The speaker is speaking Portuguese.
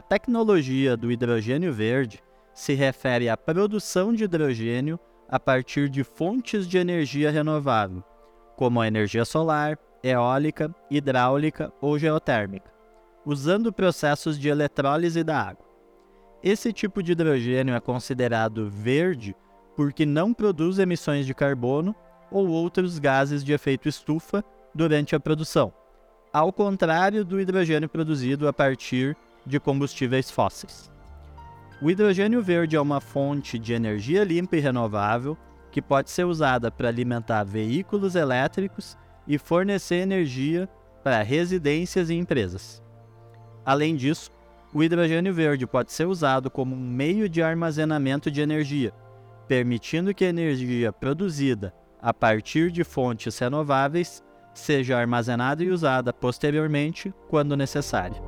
tecnologia do hidrogênio verde se refere à produção de hidrogênio a partir de fontes de energia renovável, como a energia solar, eólica, hidráulica ou geotérmica, usando processos de eletrólise da água. Esse tipo de hidrogênio é considerado verde porque não produz emissões de carbono ou outros gases de efeito estufa durante a produção, ao contrário do hidrogênio produzido a partir de combustíveis fósseis. O hidrogênio verde é uma fonte de energia limpa e renovável que pode ser usada para alimentar veículos elétricos e fornecer energia para residências e empresas. Além disso, o hidrogênio verde pode ser usado como um meio de armazenamento de energia, permitindo que a energia produzida a partir de fontes renováveis seja armazenada e usada posteriormente quando necessária.